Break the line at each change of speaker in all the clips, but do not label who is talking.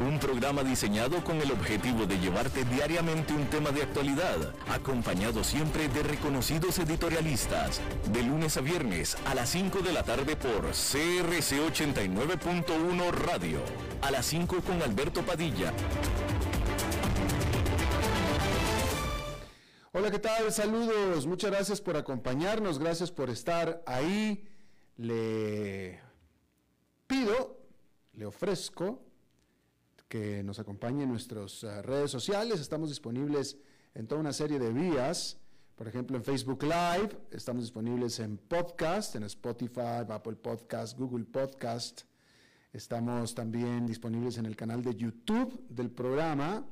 un programa diseñado con el objetivo de llevarte diariamente un tema de actualidad, acompañado siempre de reconocidos editorialistas, de lunes a viernes a las 5 de la tarde por CRC 89.1 Radio, a las 5 con Alberto Padilla.
Hola, ¿qué tal? Saludos, muchas gracias por acompañarnos, gracias por estar ahí. Le pido, le ofrezco que nos acompañe en nuestras eh, redes sociales. Estamos disponibles en toda una serie de vías. Por ejemplo, en Facebook Live, estamos disponibles en podcast, en Spotify, Apple Podcast, Google Podcast. Estamos también disponibles en el canal de YouTube del programa.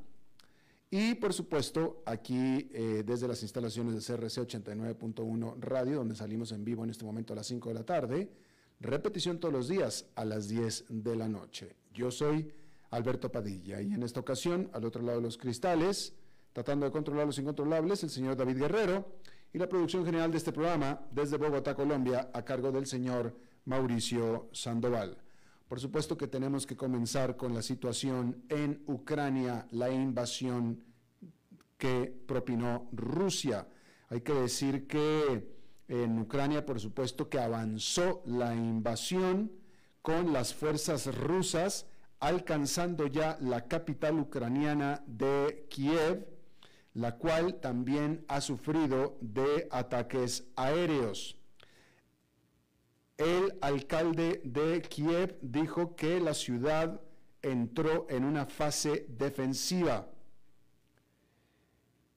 Y por supuesto, aquí eh, desde las instalaciones de CRC 89.1 Radio, donde salimos en vivo en este momento a las 5 de la tarde. Repetición todos los días a las 10 de la noche. Yo soy Alberto Padilla. Y en esta ocasión, al otro lado de los cristales, tratando de controlar los incontrolables, el señor David Guerrero y la producción general de este programa desde Bogotá, Colombia, a cargo del señor Mauricio Sandoval. Por supuesto que tenemos que comenzar con la situación en Ucrania, la invasión que propinó Rusia. Hay que decir que en Ucrania, por supuesto, que avanzó la invasión con las fuerzas rusas alcanzando ya la capital ucraniana de Kiev, la cual también ha sufrido de ataques aéreos. El alcalde de Kiev dijo que la ciudad entró en una fase defensiva.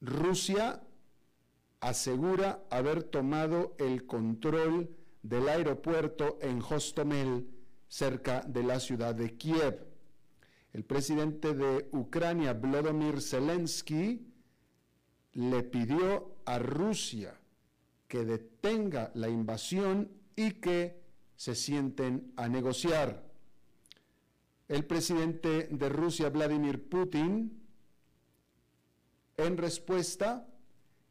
Rusia asegura haber tomado el control del aeropuerto en Hostomel, cerca de la ciudad de Kiev. El presidente de Ucrania, Vladimir Zelensky, le pidió a Rusia que detenga la invasión y que se sienten a negociar. El presidente de Rusia, Vladimir Putin, en respuesta,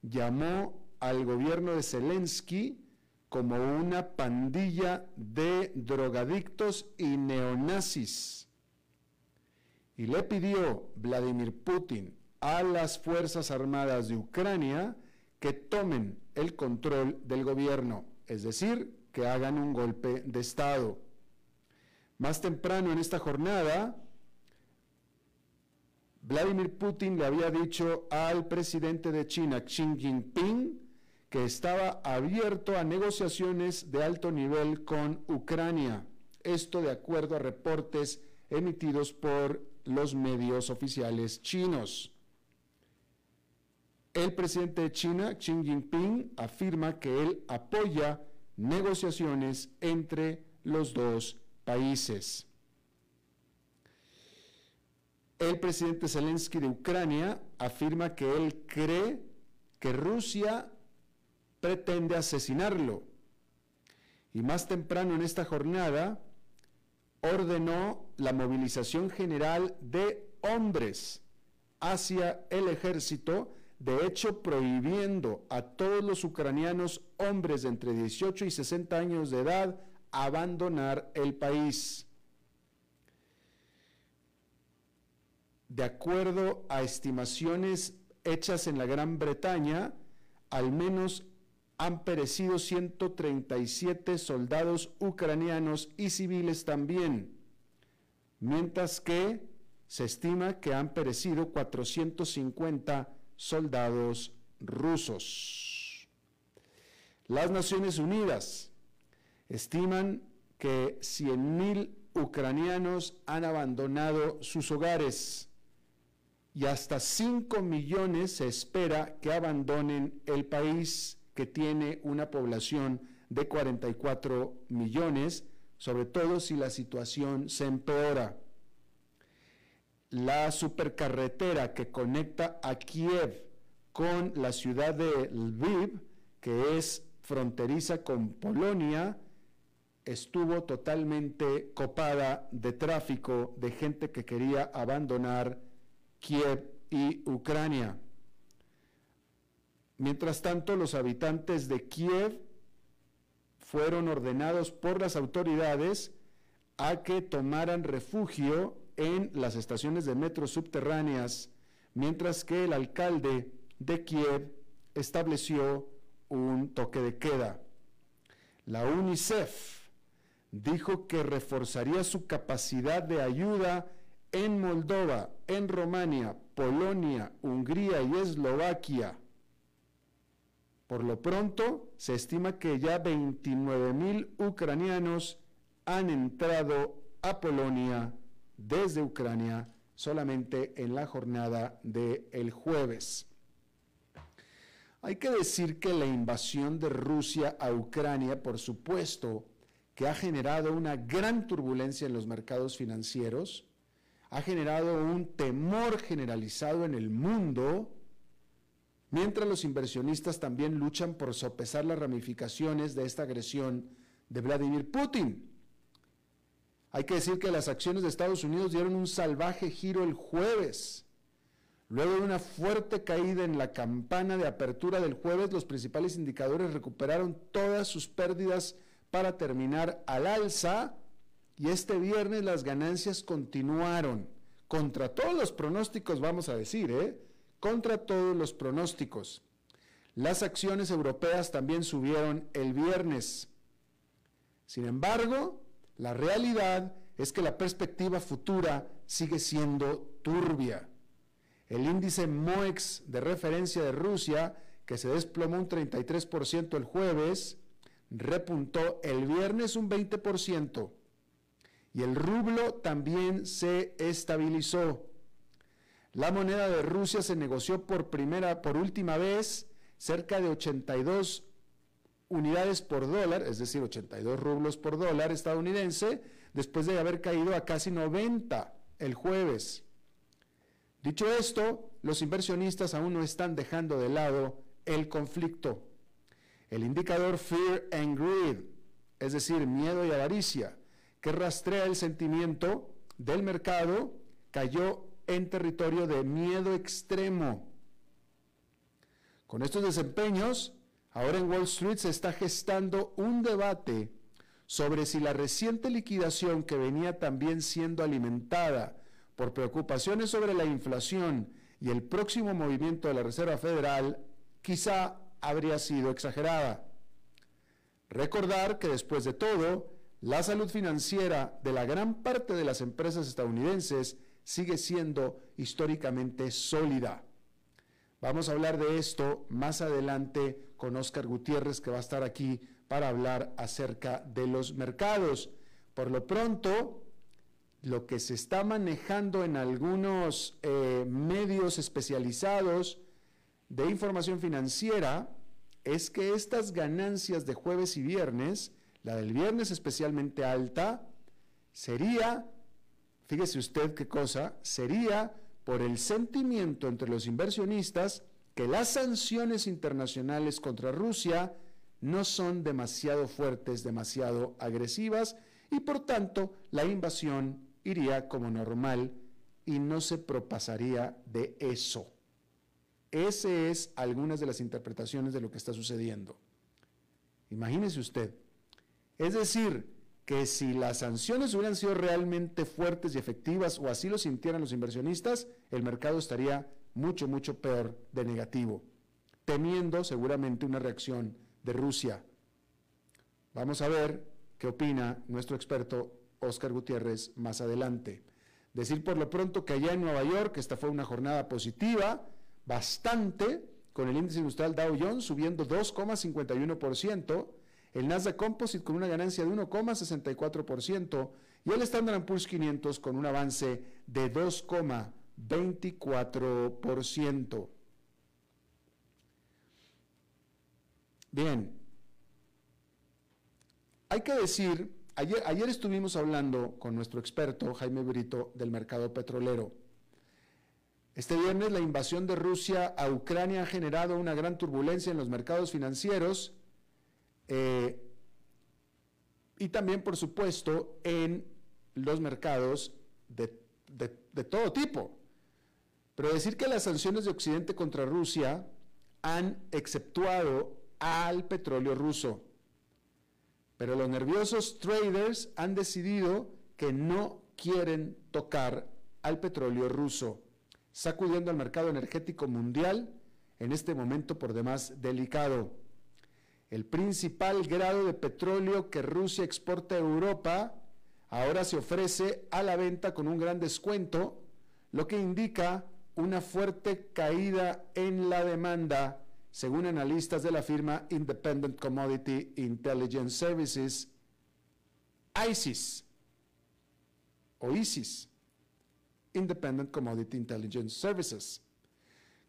llamó al gobierno de Zelensky como una pandilla de drogadictos y neonazis y le pidió Vladimir Putin a las Fuerzas Armadas de Ucrania que tomen el control del gobierno, es decir, que hagan un golpe de Estado. Más temprano en esta jornada, Vladimir Putin le había dicho al presidente de China, Xi Jinping, que estaba abierto a negociaciones de alto nivel con Ucrania. Esto de acuerdo a reportes emitidos por los medios oficiales chinos. El presidente de China, Xi Jinping, afirma que él apoya negociaciones entre los dos países. El presidente Zelensky de Ucrania afirma que él cree que Rusia pretende asesinarlo. Y más temprano en esta jornada, ordenó la movilización general de hombres hacia el ejército, de hecho prohibiendo a todos los ucranianos hombres de entre 18 y 60 años de edad abandonar el país. De acuerdo a estimaciones hechas en la Gran Bretaña, al menos han perecido 137 soldados ucranianos y civiles también, mientras que se estima que han perecido 450 soldados rusos. Las Naciones Unidas estiman que 100.000 ucranianos han abandonado sus hogares y hasta 5 millones se espera que abandonen el país que tiene una población de 44 millones, sobre todo si la situación se empeora. La supercarretera que conecta a Kiev con la ciudad de Lviv, que es fronteriza con Polonia, estuvo totalmente copada de tráfico de gente que quería abandonar Kiev y Ucrania. Mientras tanto, los habitantes de Kiev fueron ordenados por las autoridades a que tomaran refugio en las estaciones de metro subterráneas, mientras que el alcalde de Kiev estableció un toque de queda. La UNICEF dijo que reforzaría su capacidad de ayuda en Moldova, en Rumania, Polonia, Hungría y Eslovaquia. Por lo pronto, se estima que ya 29 mil ucranianos han entrado a Polonia desde Ucrania solamente en la jornada del el jueves. Hay que decir que la invasión de Rusia a Ucrania, por supuesto, que ha generado una gran turbulencia en los mercados financieros, ha generado un temor generalizado en el mundo, mientras los inversionistas también luchan por sopesar las ramificaciones de esta agresión de Vladimir Putin. Hay que decir que las acciones de Estados Unidos dieron un salvaje giro el jueves. Luego de una fuerte caída en la campana de apertura del jueves, los principales indicadores recuperaron todas sus pérdidas para terminar al alza y este viernes las ganancias continuaron, contra todos los pronósticos, vamos a decir, ¿eh? Contra todos los pronósticos. Las acciones europeas también subieron el viernes. Sin embargo, la realidad es que la perspectiva futura sigue siendo turbia. El índice MOEX de referencia de Rusia, que se desplomó un 33% el jueves, repuntó el viernes un 20% y el rublo también se estabilizó. La moneda de Rusia se negoció por primera, por última vez, cerca de 82 unidades por dólar, es decir, 82 rublos por dólar estadounidense, después de haber caído a casi 90 el jueves. Dicho esto, los inversionistas aún no están dejando de lado el conflicto. El indicador Fear and Greed, es decir, miedo y avaricia, que rastrea el sentimiento del mercado, cayó en territorio de miedo extremo. Con estos desempeños, ahora en Wall Street se está gestando un debate sobre si la reciente liquidación que venía también siendo alimentada por preocupaciones sobre la inflación y el próximo movimiento de la Reserva Federal quizá habría sido exagerada. Recordar que después de todo, la salud financiera de la gran parte de las empresas estadounidenses sigue siendo históricamente sólida. Vamos a hablar de esto más adelante con Oscar Gutiérrez, que va a estar aquí para hablar acerca de los mercados. Por lo pronto, lo que se está manejando en algunos eh, medios especializados de información financiera es que estas ganancias de jueves y viernes la del viernes especialmente alta, sería, fíjese usted qué cosa, sería por el sentimiento entre los inversionistas que las sanciones internacionales contra Rusia no son demasiado fuertes, demasiado agresivas, y por tanto la invasión iría como normal y no se propasaría de eso. Esa es algunas de las interpretaciones de lo que está sucediendo. Imagínese usted, es decir, que si las sanciones hubieran sido realmente fuertes y efectivas o así lo sintieran los inversionistas, el mercado estaría mucho, mucho peor de negativo, temiendo seguramente una reacción de Rusia. Vamos a ver qué opina nuestro experto Oscar Gutiérrez más adelante. Decir por lo pronto que allá en Nueva York esta fue una jornada positiva, bastante, con el índice industrial Dow Jones subiendo 2,51%, el Nasdaq Composite con una ganancia de 1,64% y el Standard Poor's 500 con un avance de 2,24%. Bien, hay que decir, ayer, ayer estuvimos hablando con nuestro experto Jaime Brito del mercado petrolero. Este viernes la invasión de Rusia a Ucrania ha generado una gran turbulencia en los mercados financieros eh, y también, por supuesto, en los mercados de, de todo tipo. Pero decir que las sanciones de Occidente contra Rusia han exceptuado al petróleo ruso. Pero los nerviosos traders han decidido que no quieren tocar al petróleo ruso, sacudiendo al mercado energético mundial en este momento por demás delicado. El principal grado de petróleo que Rusia exporta a Europa ahora se ofrece a la venta con un gran descuento, lo que indica una fuerte caída en la demanda, según analistas de la firma Independent Commodity Intelligence Services, ISIS, o ISIS, Independent Commodity Intelligence Services.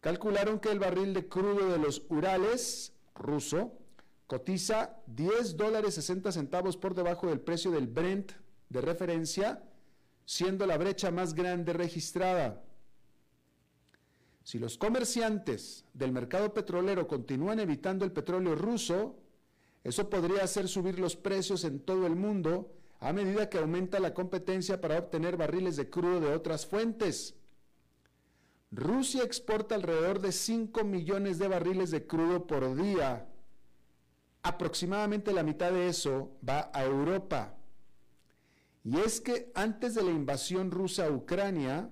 Calcularon que el barril de crudo de los Urales ruso cotiza 10 dólares 60 centavos por debajo del precio del Brent de referencia, siendo la brecha más grande registrada. Si los comerciantes del mercado petrolero continúan evitando el petróleo ruso, eso podría hacer subir los precios en todo el mundo a medida que aumenta la competencia para obtener barriles de crudo de otras fuentes. Rusia exporta alrededor de 5 millones de barriles de crudo por día. Aproximadamente la mitad de eso va a Europa. Y es que antes de la invasión rusa a Ucrania,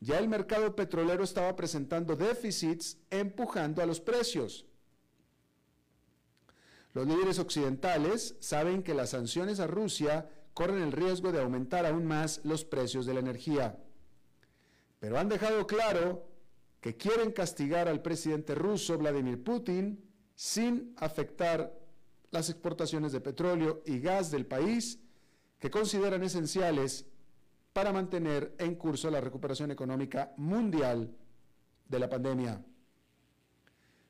ya el mercado petrolero estaba presentando déficits empujando a los precios. Los líderes occidentales saben que las sanciones a Rusia corren el riesgo de aumentar aún más los precios de la energía pero han dejado claro que quieren castigar al presidente ruso Vladimir Putin sin afectar las exportaciones de petróleo y gas del país que consideran esenciales para mantener en curso la recuperación económica mundial de la pandemia.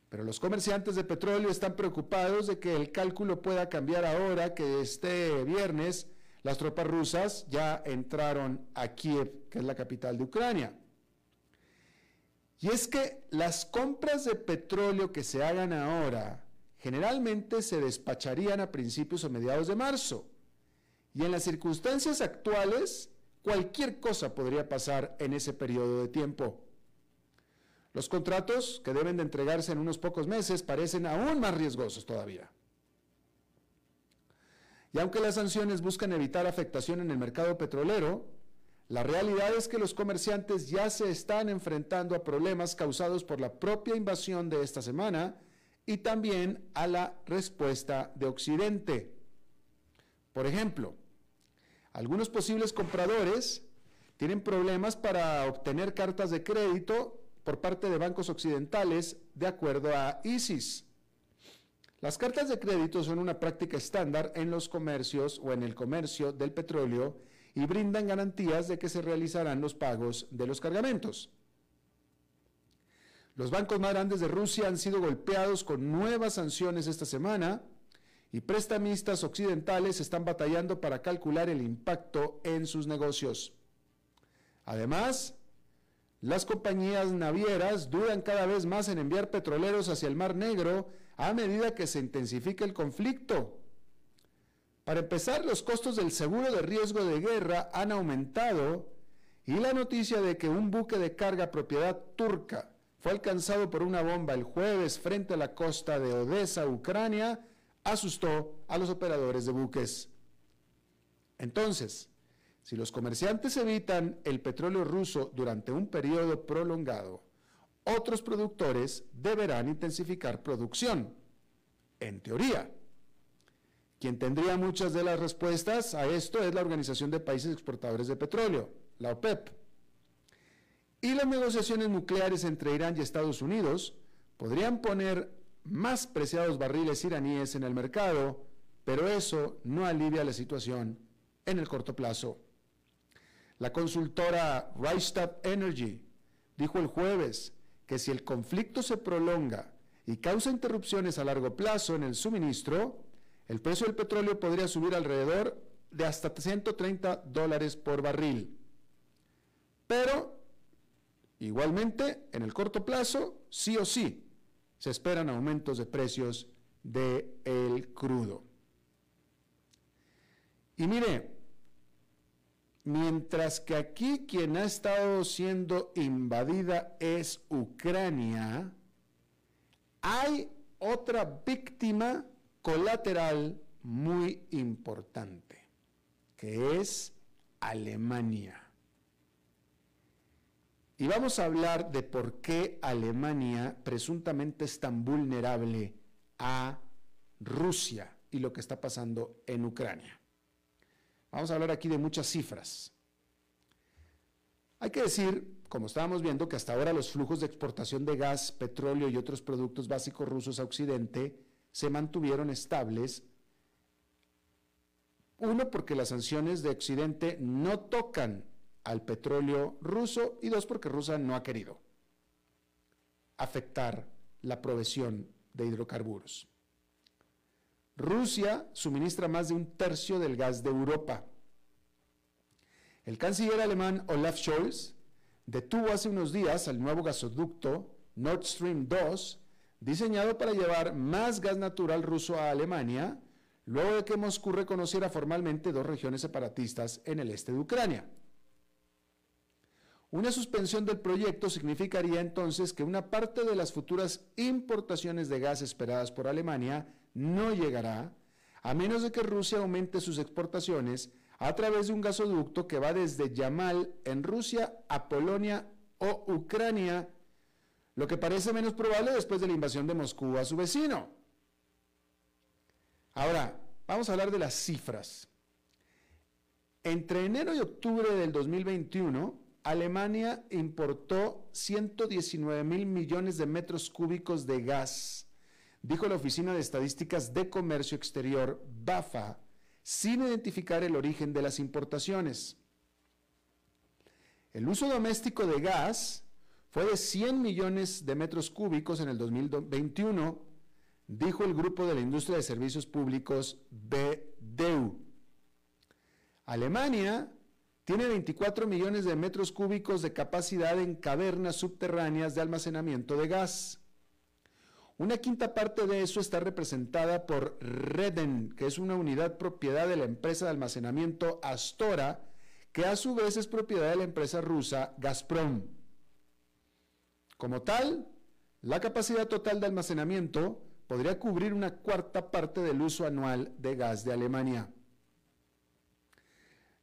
Pero los comerciantes de petróleo están preocupados de que el cálculo pueda cambiar ahora que este viernes las tropas rusas ya entraron a Kiev, que es la capital de Ucrania. Y es que las compras de petróleo que se hagan ahora generalmente se despacharían a principios o mediados de marzo. Y en las circunstancias actuales, cualquier cosa podría pasar en ese periodo de tiempo. Los contratos que deben de entregarse en unos pocos meses parecen aún más riesgosos todavía. Y aunque las sanciones buscan evitar afectación en el mercado petrolero, la realidad es que los comerciantes ya se están enfrentando a problemas causados por la propia invasión de esta semana y también a la respuesta de Occidente. Por ejemplo, algunos posibles compradores tienen problemas para obtener cartas de crédito por parte de bancos occidentales de acuerdo a ISIS. Las cartas de crédito son una práctica estándar en los comercios o en el comercio del petróleo y brindan garantías de que se realizarán los pagos de los cargamentos. Los bancos más grandes de Rusia han sido golpeados con nuevas sanciones esta semana y prestamistas occidentales están batallando para calcular el impacto en sus negocios. Además, las compañías navieras dudan cada vez más en enviar petroleros hacia el Mar Negro a medida que se intensifica el conflicto. Para empezar, los costos del seguro de riesgo de guerra han aumentado y la noticia de que un buque de carga propiedad turca fue alcanzado por una bomba el jueves frente a la costa de Odessa, Ucrania, asustó a los operadores de buques. Entonces, si los comerciantes evitan el petróleo ruso durante un periodo prolongado, otros productores deberán intensificar producción, en teoría. Quien tendría muchas de las respuestas a esto es la Organización de Países Exportadores de Petróleo, la OPEP. Y las negociaciones nucleares entre Irán y Estados Unidos podrían poner más preciados barriles iraníes en el mercado, pero eso no alivia la situación en el corto plazo. La consultora Rystad Energy dijo el jueves que si el conflicto se prolonga y causa interrupciones a largo plazo en el suministro, el precio del petróleo podría subir alrededor de hasta 130 dólares por barril. Pero, igualmente, en el corto plazo, sí o sí, se esperan aumentos de precios del crudo. Y mire, mientras que aquí quien ha estado siendo invadida es Ucrania, hay otra víctima colateral muy importante, que es Alemania. Y vamos a hablar de por qué Alemania presuntamente es tan vulnerable a Rusia y lo que está pasando en Ucrania. Vamos a hablar aquí de muchas cifras. Hay que decir, como estábamos viendo, que hasta ahora los flujos de exportación de gas, petróleo y otros productos básicos rusos a Occidente se mantuvieron estables. Uno, porque las sanciones de Occidente no tocan al petróleo ruso y dos, porque Rusia no ha querido afectar la provisión de hidrocarburos. Rusia suministra más de un tercio del gas de Europa. El canciller alemán Olaf Scholz detuvo hace unos días al nuevo gasoducto Nord Stream 2, diseñado para llevar más gas natural ruso a Alemania, luego de que Moscú reconociera formalmente dos regiones separatistas en el este de Ucrania. Una suspensión del proyecto significaría entonces que una parte de las futuras importaciones de gas esperadas por Alemania no llegará, a menos de que Rusia aumente sus exportaciones a través de un gasoducto que va desde Yamal en Rusia a Polonia o Ucrania, lo que parece menos probable después de la invasión de Moscú a su vecino. Ahora, vamos a hablar de las cifras. Entre enero y octubre del 2021, Alemania importó 119 mil millones de metros cúbicos de gas, dijo la Oficina de Estadísticas de Comercio Exterior, BAFA, sin identificar el origen de las importaciones. El uso doméstico de gas fue de 100 millones de metros cúbicos en el 2021, dijo el grupo de la industria de servicios públicos BDEU. Alemania tiene 24 millones de metros cúbicos de capacidad en cavernas subterráneas de almacenamiento de gas. Una quinta parte de eso está representada por Reden, que es una unidad propiedad de la empresa de almacenamiento Astora, que a su vez es propiedad de la empresa rusa Gazprom. Como tal, la capacidad total de almacenamiento podría cubrir una cuarta parte del uso anual de gas de Alemania.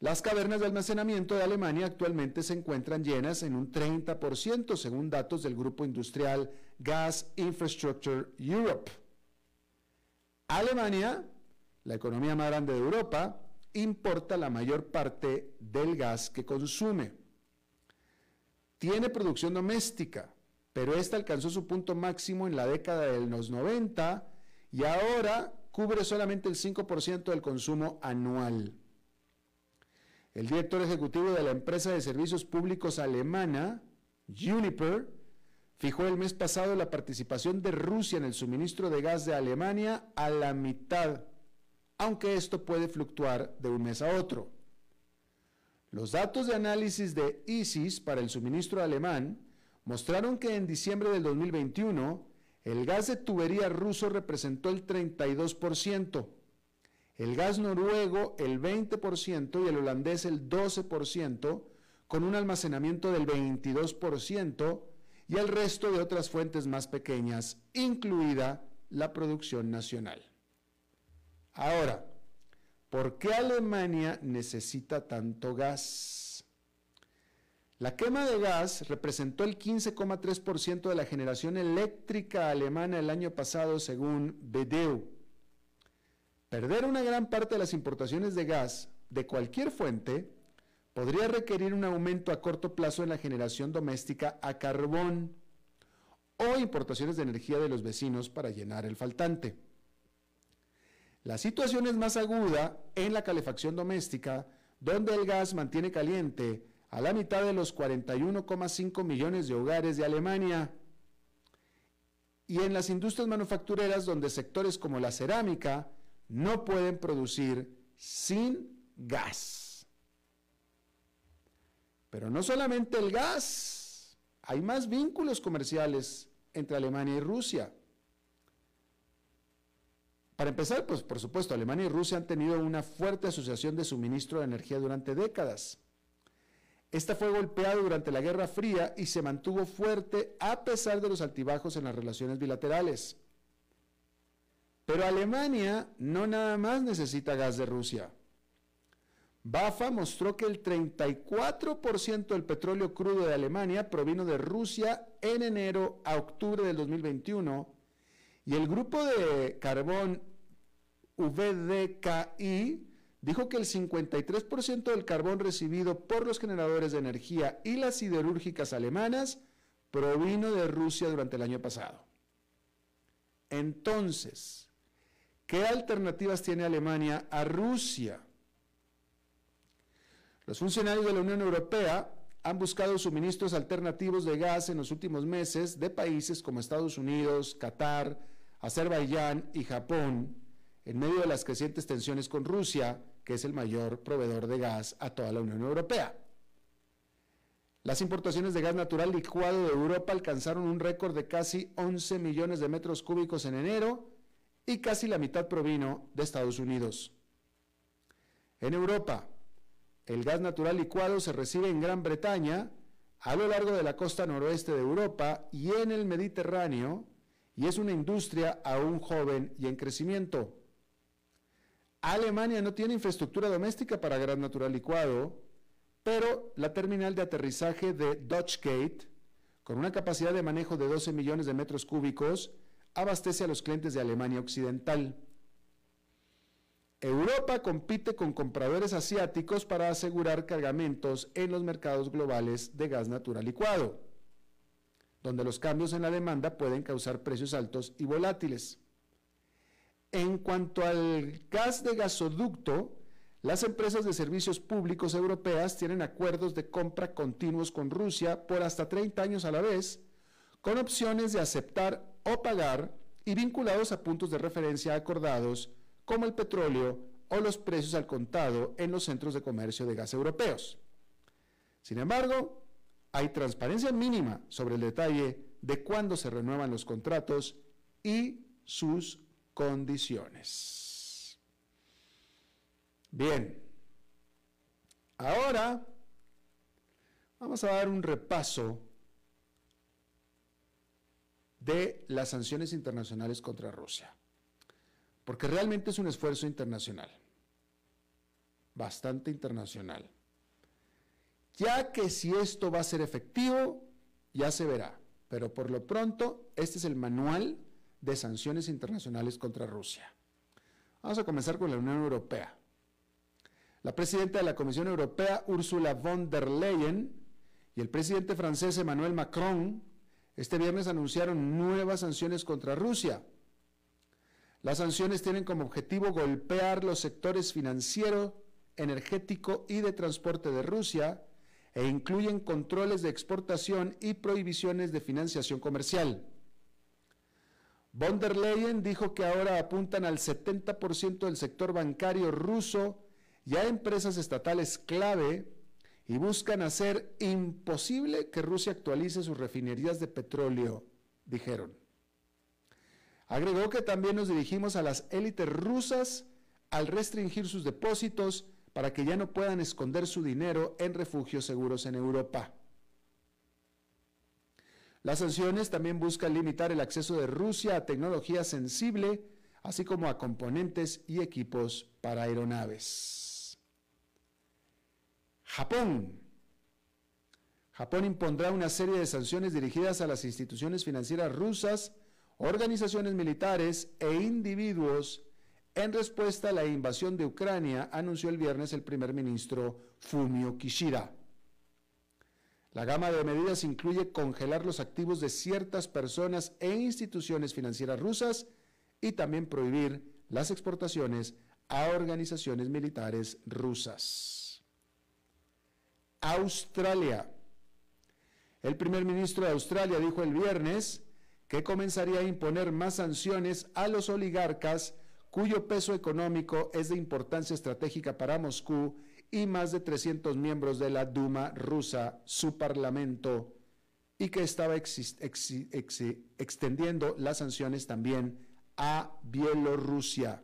Las cavernas de almacenamiento de Alemania actualmente se encuentran llenas en un 30%, según datos del grupo industrial Gas Infrastructure Europe. Alemania, la economía más grande de Europa, importa la mayor parte del gas que consume. Tiene producción doméstica, pero esta alcanzó su punto máximo en la década de los 90 y ahora cubre solamente el 5% del consumo anual. El director ejecutivo de la empresa de servicios públicos alemana, Uniper, fijó el mes pasado la participación de Rusia en el suministro de gas de Alemania a la mitad, aunque esto puede fluctuar de un mes a otro. Los datos de análisis de ISIS para el suministro alemán mostraron que en diciembre del 2021 el gas de tubería ruso representó el 32%, el gas noruego el 20% y el holandés el 12%, con un almacenamiento del 22% y el resto de otras fuentes más pequeñas, incluida la producción nacional. Ahora, ¿por qué Alemania necesita tanto gas? La quema de gas representó el 15,3% de la generación eléctrica alemana el año pasado, según BDEU Perder una gran parte de las importaciones de gas de cualquier fuente podría requerir un aumento a corto plazo en la generación doméstica a carbón o importaciones de energía de los vecinos para llenar el faltante. La situación es más aguda en la calefacción doméstica, donde el gas mantiene caliente a la mitad de los 41,5 millones de hogares de Alemania, y en las industrias manufactureras, donde sectores como la cerámica, no pueden producir sin gas. Pero no solamente el gas, hay más vínculos comerciales entre Alemania y Rusia. Para empezar, pues por supuesto, Alemania y Rusia han tenido una fuerte asociación de suministro de energía durante décadas. Esta fue golpeada durante la Guerra Fría y se mantuvo fuerte a pesar de los altibajos en las relaciones bilaterales. Pero Alemania no nada más necesita gas de Rusia. BAFA mostró que el 34% del petróleo crudo de Alemania provino de Rusia en enero a octubre del 2021 y el grupo de carbón VDKI dijo que el 53% del carbón recibido por los generadores de energía y las siderúrgicas alemanas provino de Rusia durante el año pasado. Entonces, ¿qué alternativas tiene Alemania a Rusia? Los funcionarios de la Unión Europea han buscado suministros alternativos de gas en los últimos meses de países como Estados Unidos, Qatar, Azerbaiyán y Japón, en medio de las crecientes tensiones con Rusia, que es el mayor proveedor de gas a toda la Unión Europea. Las importaciones de gas natural licuado de Europa alcanzaron un récord de casi 11 millones de metros cúbicos en enero y casi la mitad provino de Estados Unidos. En Europa, el gas natural licuado se recibe en Gran Bretaña, a lo largo de la costa noroeste de Europa y en el Mediterráneo, y es una industria aún joven y en crecimiento. Alemania no tiene infraestructura doméstica para gas natural licuado, pero la terminal de aterrizaje de Dutchgate, con una capacidad de manejo de 12 millones de metros cúbicos, abastece a los clientes de Alemania Occidental. Europa compite con compradores asiáticos para asegurar cargamentos en los mercados globales de gas natural licuado, donde los cambios en la demanda pueden causar precios altos y volátiles. En cuanto al gas de gasoducto, las empresas de servicios públicos europeas tienen acuerdos de compra continuos con Rusia por hasta 30 años a la vez, con opciones de aceptar o pagar y vinculados a puntos de referencia acordados como el petróleo o los precios al contado en los centros de comercio de gas europeos. Sin embargo, hay transparencia mínima sobre el detalle de cuándo se renuevan los contratos y sus condiciones. Bien, ahora vamos a dar un repaso de las sanciones internacionales contra Rusia porque realmente es un esfuerzo internacional, bastante internacional. Ya que si esto va a ser efectivo, ya se verá, pero por lo pronto este es el manual de sanciones internacionales contra Rusia. Vamos a comenzar con la Unión Europea. La presidenta de la Comisión Europea, Ursula von der Leyen, y el presidente francés Emmanuel Macron, este viernes anunciaron nuevas sanciones contra Rusia las sanciones tienen como objetivo golpear los sectores financiero, energético y de transporte de Rusia e incluyen controles de exportación y prohibiciones de financiación comercial. Von der Leyen dijo que ahora apuntan al 70% del sector bancario ruso y a empresas estatales clave y buscan hacer imposible que Rusia actualice sus refinerías de petróleo, dijeron. Agregó que también nos dirigimos a las élites rusas al restringir sus depósitos para que ya no puedan esconder su dinero en refugios seguros en Europa. Las sanciones también buscan limitar el acceso de Rusia a tecnología sensible, así como a componentes y equipos para aeronaves. Japón. Japón impondrá una serie de sanciones dirigidas a las instituciones financieras rusas organizaciones militares e individuos en respuesta a la invasión de Ucrania, anunció el viernes el primer ministro Fumio Kishida. La gama de medidas incluye congelar los activos de ciertas personas e instituciones financieras rusas y también prohibir las exportaciones a organizaciones militares rusas. Australia. El primer ministro de Australia dijo el viernes que comenzaría a imponer más sanciones a los oligarcas cuyo peso económico es de importancia estratégica para Moscú y más de 300 miembros de la Duma rusa, su parlamento, y que estaba extendiendo las sanciones también a Bielorrusia.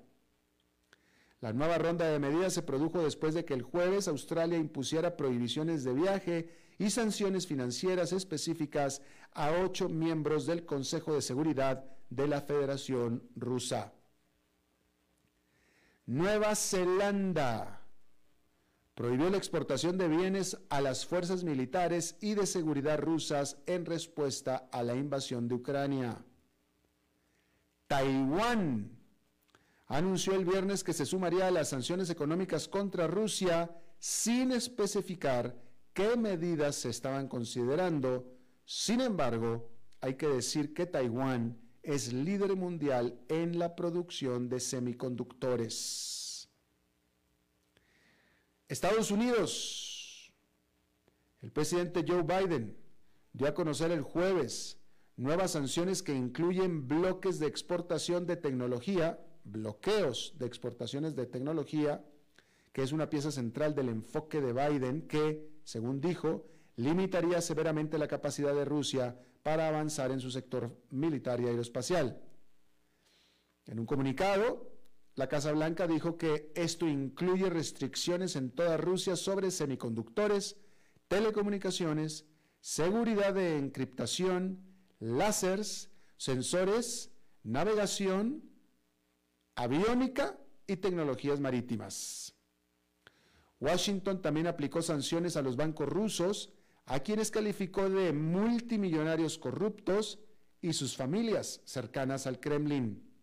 La nueva ronda de medidas se produjo después de que el jueves Australia impusiera prohibiciones de viaje y sanciones financieras específicas a ocho miembros del Consejo de Seguridad de la Federación Rusa. Nueva Zelanda prohibió la exportación de bienes a las fuerzas militares y de seguridad rusas en respuesta a la invasión de Ucrania. Taiwán anunció el viernes que se sumaría a las sanciones económicas contra Rusia sin especificar qué medidas se estaban considerando. Sin embargo, hay que decir que Taiwán es líder mundial en la producción de semiconductores. Estados Unidos. El presidente Joe Biden dio a conocer el jueves nuevas sanciones que incluyen bloques de exportación de tecnología, bloqueos de exportaciones de tecnología, que es una pieza central del enfoque de Biden que, según dijo, limitaría severamente la capacidad de Rusia para avanzar en su sector militar y aeroespacial. En un comunicado, la Casa Blanca dijo que esto incluye restricciones en toda Rusia sobre semiconductores, telecomunicaciones, seguridad de encriptación, láseres, sensores, navegación, aviónica y tecnologías marítimas. Washington también aplicó sanciones a los bancos rusos, a quienes calificó de multimillonarios corruptos y sus familias cercanas al Kremlin.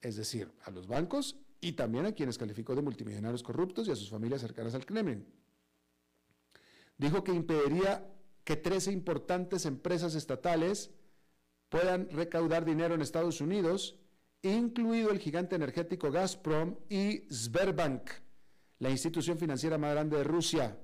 Es decir, a los bancos y también a quienes calificó de multimillonarios corruptos y a sus familias cercanas al Kremlin dijo que impediría que 13 importantes empresas estatales puedan recaudar dinero en Estados Unidos, incluido el gigante energético Gazprom y Sberbank, la institución financiera más grande de Rusia.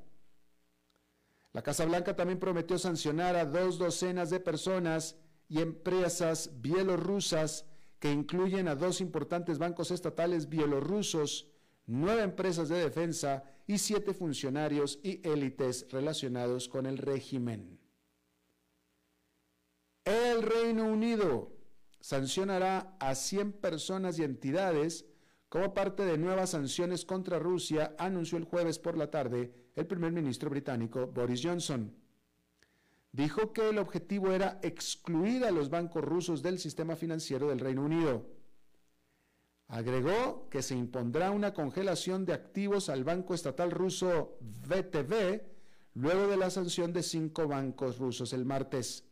La Casa Blanca también prometió sancionar a dos docenas de personas y empresas bielorrusas que incluyen a dos importantes bancos estatales bielorrusos, nueve empresas de defensa y siete funcionarios y élites relacionados con el régimen. El Reino Unido sancionará a 100 personas y entidades como parte de nuevas sanciones contra Rusia, anunció el jueves por la tarde el primer ministro británico Boris Johnson. Dijo que el objetivo era excluir a los bancos rusos del sistema financiero del Reino Unido. Agregó que se impondrá una congelación de activos al banco estatal ruso VTB luego de la sanción de cinco bancos rusos el martes.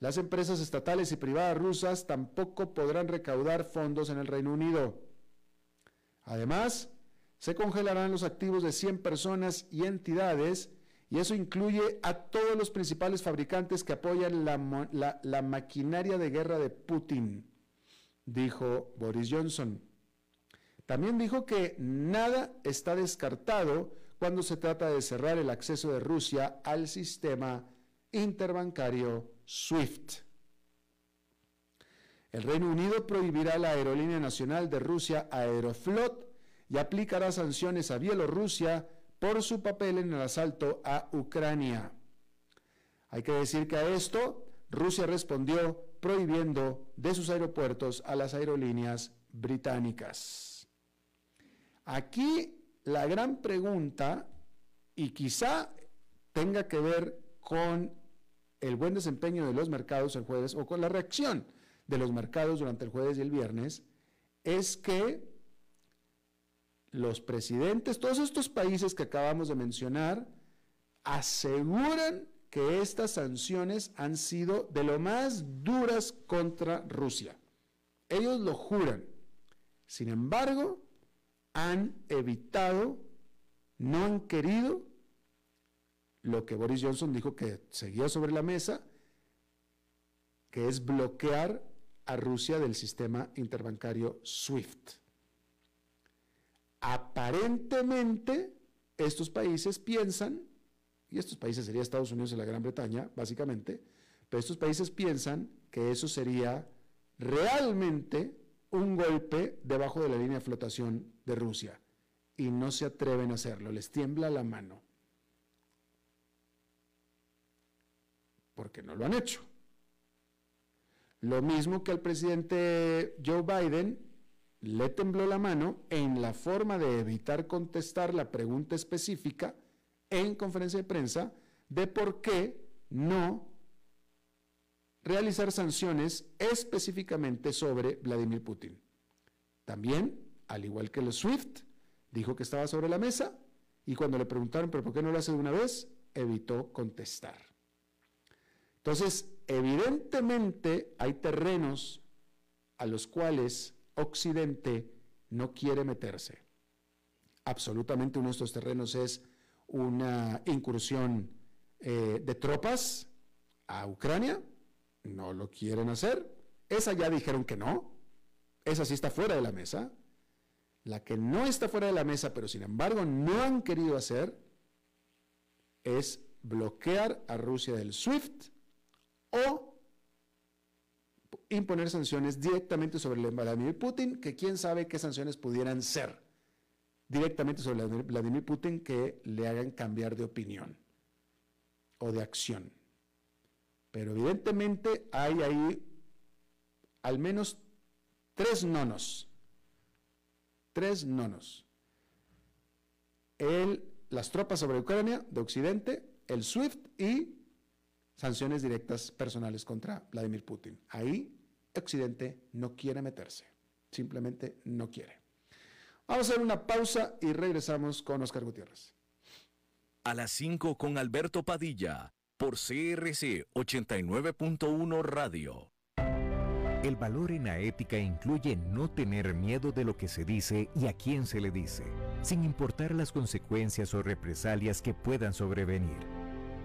Las empresas estatales y privadas rusas tampoco podrán recaudar fondos en el Reino Unido. Además, se congelarán los activos de 100 personas y entidades, y eso incluye a todos los principales fabricantes que apoyan la, maquinaria de guerra de Putin dijo Boris Johnson. También dijo que nada está descartado cuando se trata de cerrar el acceso de Rusia al sistema interbancario SWIFT. El Reino Unido prohibirá la aerolínea nacional de Rusia Aeroflot y aplicará sanciones a Bielorrusia por su papel en el asalto a Ucrania. Hay que decir que a esto Rusia respondió prohibiendo de sus aeropuertos a las aerolíneas británicas. Aquí la gran pregunta, y quizá tenga que ver con el buen desempeño de los mercados el jueves o con la reacción de los mercados durante el jueves y el viernes, es que los presidentes, todos estos países que acabamos de mencionar, aseguran que estas sanciones han sido de lo más duras contra Rusia. Ellos lo juran. Sin embargo, han evitado, no han querido lo que Boris Johnson dijo que seguía sobre la mesa, que es bloquear a Rusia del sistema interbancario SWIFT. Aparentemente, estos países piensan y estos países serían Estados Unidos y la Gran Bretaña, básicamente, pero estos países piensan que eso sería realmente un golpe debajo de la línea de flotación de Rusia y no se atreven a hacerlo, les tiembla la mano. Porque no lo han hecho. Lo mismo que al presidente Joe Biden le tembló la mano en la forma de evitar contestar la pregunta específica en conferencia de prensa de por qué no realizar sanciones específicamente sobre Vladimir Putin. También, al igual que el SWIFT, dijo que estaba sobre la mesa y cuando le preguntaron, pero ¿por qué no lo hace de una vez? Evitó contestar. Entonces, evidentemente hay terrenos a los cuales Occidente no quiere meterse. Absolutamente uno de estos terrenos es una incursión eh, de tropas a Ucrania. No lo quieren hacer. Esa ya dijeron que no. Esa sí está fuera de la mesa. La que no está fuera de la mesa, pero sin embargo no han querido hacer, es bloquear a Rusia del SWIFT o imponer sanciones directamente sobre Vladimir Putin, que quién sabe qué sanciones pudieran ser directamente sobre Vladimir Putin que le hagan cambiar de opinión o de acción. Pero evidentemente hay ahí al menos tres nonos. Tres nonos. El, las tropas sobre Ucrania de Occidente, el SWIFT y sanciones directas personales contra Vladimir Putin. Ahí Occidente no quiere meterse, simplemente no quiere. Vamos a hacer una pausa y regresamos con Oscar Gutiérrez.
A las 5 con Alberto Padilla, por CRC 89.1 Radio.
El valor en la ética incluye no tener miedo de lo que se dice y a quién se le dice, sin importar las consecuencias o represalias que puedan sobrevenir.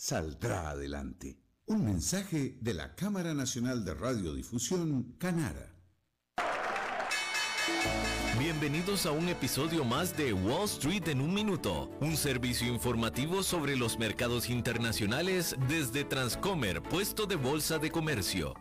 saldrá adelante. Un mensaje de la Cámara Nacional de Radiodifusión, Canara.
Bienvenidos a un episodio más de Wall Street en un minuto, un servicio informativo sobre los mercados internacionales desde Transcomer, puesto de bolsa de comercio.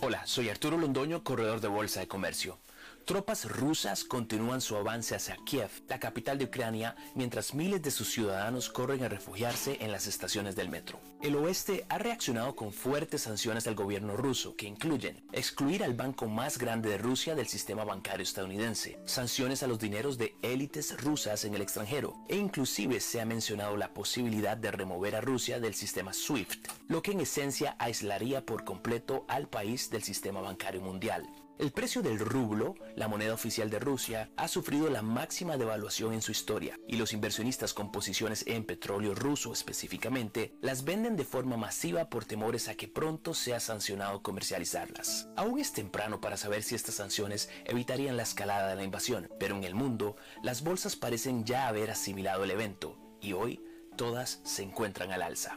Hola, soy Arturo Londoño, corredor de bolsa de comercio. Tropas rusas continúan su avance hacia Kiev, la capital de Ucrania, mientras miles de sus ciudadanos corren a refugiarse en las estaciones del metro. El oeste ha reaccionado con fuertes sanciones del gobierno ruso, que incluyen excluir al banco más grande de Rusia del sistema bancario estadounidense, sanciones a los dineros de élites rusas en el extranjero, e inclusive se ha mencionado la posibilidad de remover a Rusia del sistema SWIFT, lo que en esencia aislaría por completo al país del sistema bancario mundial. El precio del rublo, la moneda oficial de Rusia, ha sufrido la máxima devaluación en su historia y los inversionistas con posiciones en petróleo ruso específicamente las venden de forma masiva por temores a que pronto sea sancionado comercializarlas. Aún es temprano para saber si estas sanciones evitarían la escalada de la invasión, pero en el mundo las bolsas parecen ya haber asimilado el evento y hoy todas se encuentran al alza.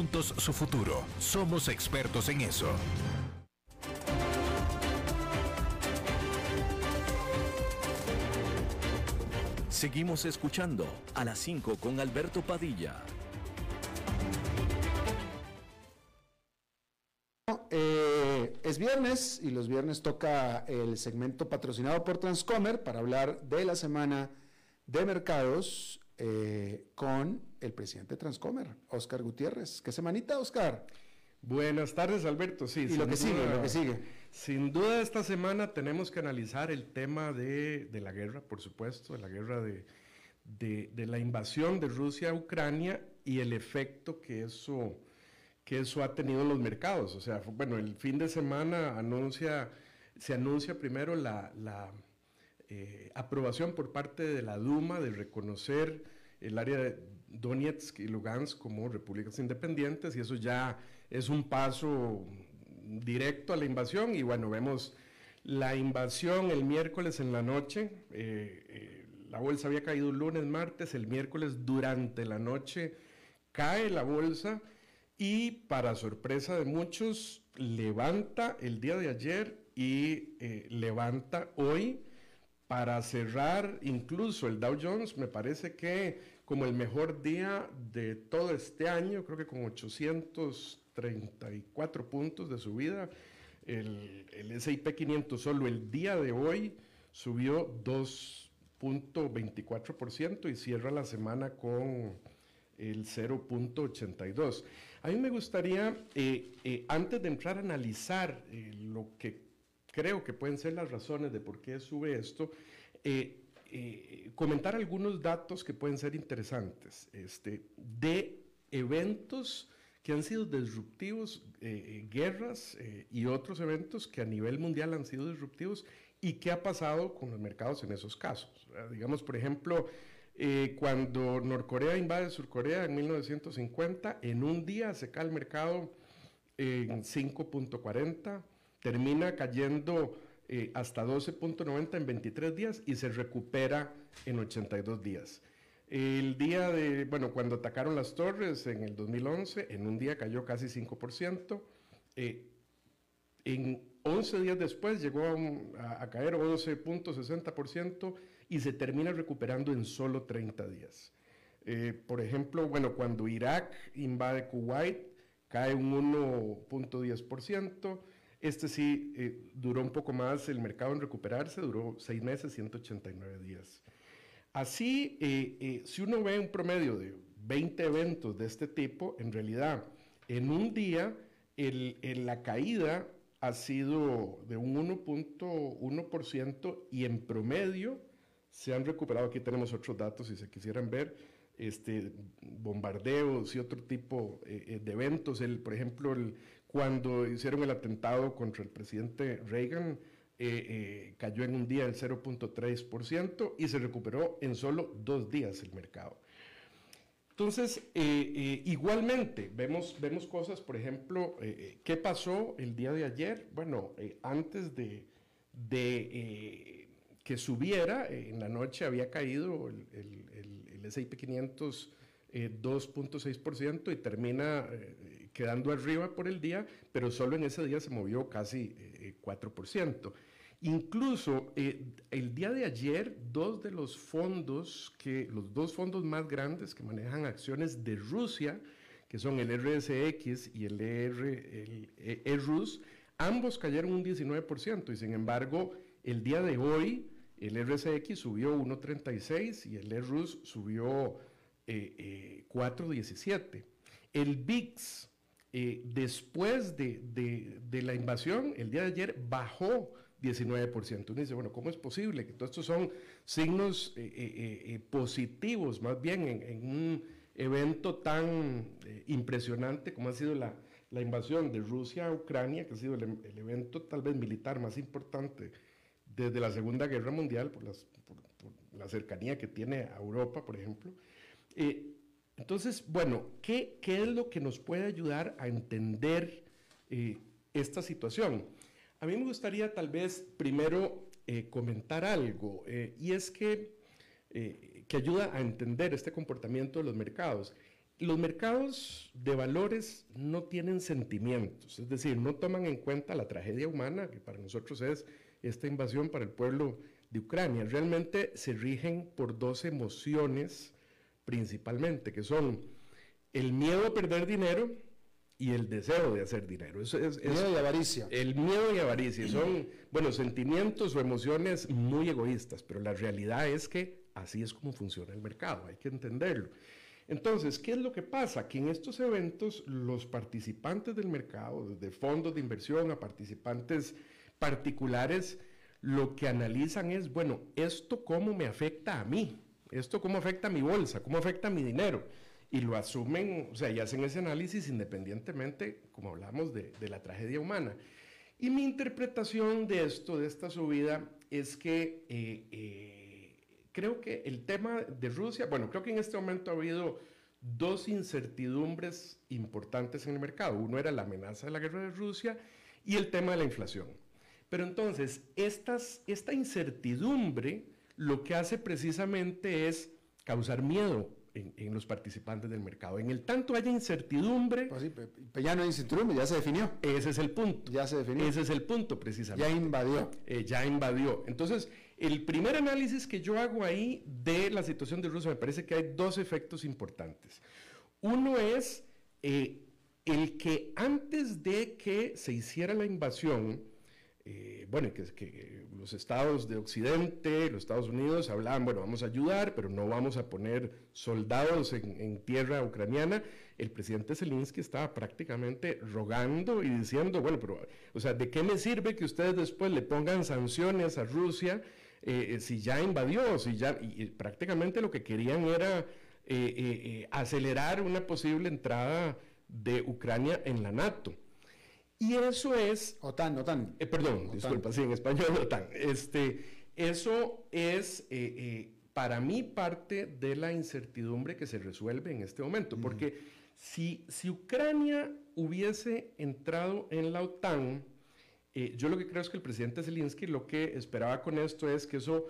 su futuro. Somos expertos en eso.
Seguimos escuchando a las 5 con Alberto Padilla.
Eh, es viernes y los viernes toca el segmento patrocinado por Transcomer para hablar de la semana de mercados eh, con el presidente Transcomer, Oscar Gutiérrez. ¿Qué semanita, Oscar?
Buenas tardes, Alberto. Sí,
y lo que sigue, lo que sigue.
Sin duda, esta semana tenemos que analizar el tema de, la guerra, por supuesto, de la guerra de, de, la invasión de Rusia a Ucrania y el efecto que eso, que eso ha tenido en los mercados. O sea, bueno, el fin de semana anuncia, se anuncia primero la, la eh, aprobación por parte de la Duma de reconocer el área de Donetsk y Lugansk como repúblicas independientes y eso ya es un paso directo a la invasión. Y bueno, vemos la invasión el miércoles en la noche, eh, eh, la bolsa había caído el lunes, martes, el miércoles durante la noche cae la bolsa y para sorpresa de muchos levanta el día de ayer y levanta hoy para cerrar incluso el Dow Jones, me parece que como el mejor día de todo este año, creo que con 834 puntos de subida, el, el S&P 500 solo el día de hoy subió 2.24% y cierra la semana con el 0.82. A mí me gustaría, eh, eh, antes de entrar a analizar eh, lo que creo que pueden ser las razones de por qué sube esto, eh, comentar algunos datos que pueden ser interesantes este, de eventos que han sido disruptivos, eh, guerras y otros eventos que a nivel mundial han sido disruptivos y qué ha pasado con los mercados en esos casos. Digamos, por ejemplo, cuando Norcorea invade Surcorea en 1950, en un día se cae el mercado en 5.40, termina cayendo eh, hasta 12.90 en 23 días y se recupera en 82 días. El día de, bueno, cuando atacaron las torres en el 2011, en un día cayó casi 5%. Eh, en 11 días después llegó a, caer 11.60% y se termina recuperando en solo 30 días. Eh, por ejemplo, bueno, cuando Irak invade Kuwait, cae un 1.10%. Este sí eh, duró un poco más el mercado en recuperarse, duró seis meses, 189 días. Así, eh, eh, si uno ve un promedio de 20 eventos de este tipo, en realidad, en un día, la caída ha sido de un 1.1% y en promedio se han recuperado, aquí tenemos otros datos si se quisieran ver, este, bombardeos y otro tipo de eventos. El, por ejemplo, el, cuando hicieron el atentado contra el presidente Reagan, eh, eh, cayó en un día el 0.3% y se recuperó en solo dos días el mercado. Entonces, eh, igualmente, vemos, vemos cosas, por ejemplo, ¿qué pasó el día de ayer? Bueno, antes de, que subiera, en la noche había caído el, el, el S&P 500 2.6% y termina quedando arriba por el día, pero solo en ese día se movió casi 4%. Eh, Incluso eh, el día de ayer, dos de los fondos, que, los dos fondos más grandes que manejan acciones de Rusia, que son el RSX y el, ER, ERUS, ambos cayeron un 19% y sin embargo el día de hoy el RSX subió 1.36 y el ERUS subió 4.17. Eh, el VIX eh, después de, la invasión, el día de ayer bajó 19%. Uno dice, bueno, ¿cómo es posible? Que todos estos son signos eh, eh, positivos, más bien en, evento tan eh, impresionante como ha sido la, la, invasión de Rusia a Ucrania, que ha sido el, el, evento tal vez militar más importante desde la Segunda Guerra Mundial, por, las, por, por la cercanía que tiene a Europa, por ejemplo. Eh, entonces, bueno, ¿qué, ¿qué, es lo que nos puede ayudar a entender eh, esta situación? A mí me gustaría tal vez primero eh, comentar algo, eh, y es que, que ayuda a entender este comportamiento de los mercados. Los mercados de valores no tienen sentimientos, es decir, no toman en cuenta la tragedia humana, que para nosotros es esta invasión para el pueblo de Ucrania. Realmente se rigen por dos emociones principalmente, que son el miedo a perder dinero y el deseo de hacer dinero. Eso es,
miedo y avaricia.
El miedo y avaricia son, bueno, sentimientos o emociones muy egoístas, pero la realidad es que así es como funciona el mercado, hay que entenderlo. Entonces, ¿qué es lo que pasa? Que en estos eventos los participantes del mercado, desde fondos de inversión a participantes particulares, lo que analizan es, bueno, ¿esto cómo me afecta a mí? ¿Esto cómo afecta mi bolsa? ¿Cómo afecta mi dinero? y lo asumen, o sea, y hacen ese análisis independientemente, como hablamos, de, la tragedia humana. Y mi interpretación de esto, de esta subida, es que eh, eh, creo que el tema de Rusia, bueno, creo que en este momento ha habido dos incertidumbres importantes en el mercado. Uno era la amenaza de la guerra de Rusia y el tema de la inflación. Pero entonces, esta incertidumbre lo que hace precisamente es causar miedo en, en, los participantes del mercado. En el tanto haya incertidumbre...
Pues sí, ya no hay incertidumbre, ya se definió.
Ese es el punto.
Ya se definió.
Ese es el punto, precisamente.
Ya invadió.
Eh, ya invadió. Entonces, el primer análisis que yo hago ahí de la situación de Rusia, me parece que hay dos efectos importantes. Uno es eh, el que antes de que se hiciera la invasión, eh, bueno, que, que, los estados de Occidente, los Estados Unidos, hablaban, bueno, vamos a ayudar, pero no vamos a poner soldados en, tierra ucraniana. El presidente Zelensky estaba prácticamente rogando y diciendo, bueno, pero, o sea, ¿de qué me sirve que ustedes después le pongan sanciones a Rusia eh, si ya invadió? Si ya, y, prácticamente lo que querían era eh, acelerar una posible entrada de Ucrania en la NATO. Y eso es...
OTAN, OTAN.
Eh, perdón, OTAN. disculpa, sí, en español OTAN. Este, eso es eh, eh, para mí parte de la incertidumbre que se resuelve en este momento, mm. porque si, si Ucrania hubiese entrado en la OTAN, yo lo que creo es que el presidente Zelensky lo que esperaba con esto es que eso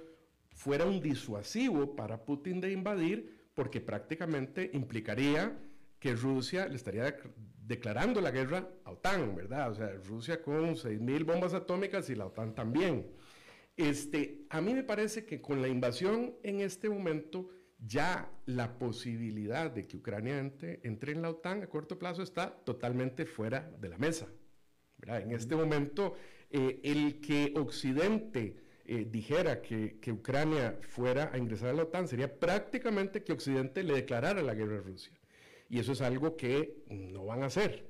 fuera un disuasivo para Putin de invadir, porque prácticamente implicaría que Rusia le estaría declarando la guerra a OTAN, ¿verdad? O sea, Rusia con 6.000 bombas atómicas y la OTAN también. Este, a mí me parece que con la invasión en este momento ya la posibilidad de que Ucrania entre, entre en la OTAN a corto plazo está totalmente fuera de la mesa. ¿verdad? En este momento, eh, el que Occidente eh, dijera que, que Ucrania fuera a ingresar a la OTAN sería prácticamente que Occidente le declarara la guerra a Rusia y eso es algo que no van a hacer,